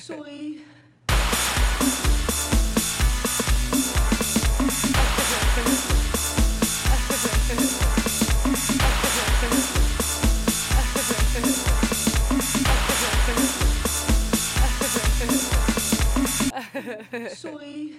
Soy. Soy.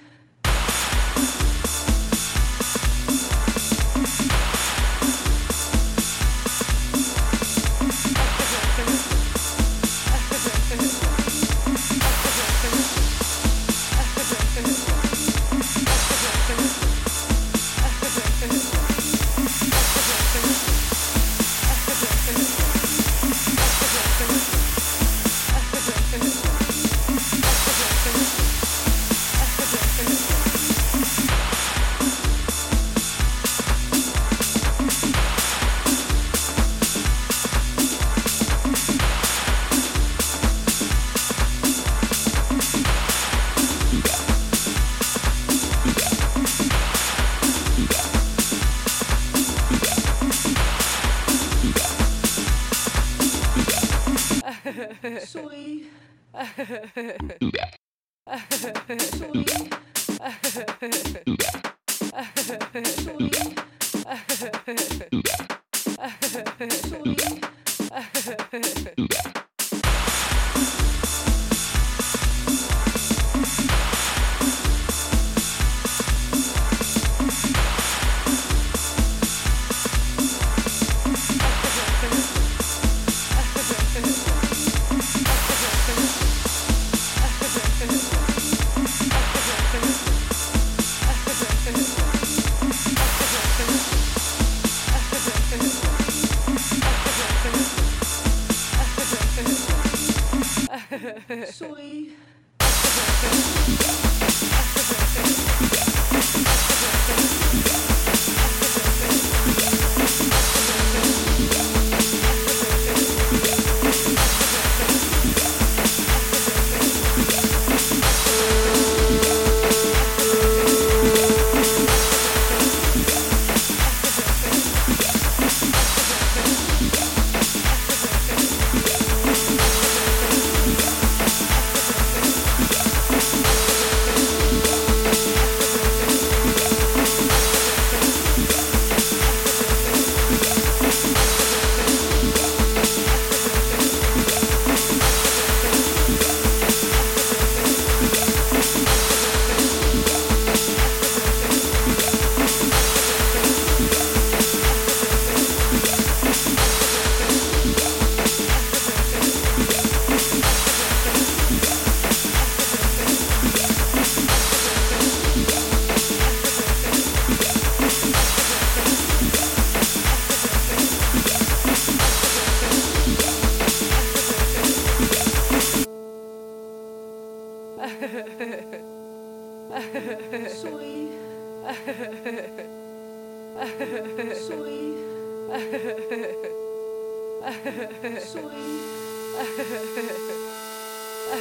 Sweet. Sweet. Sweet. Sorry.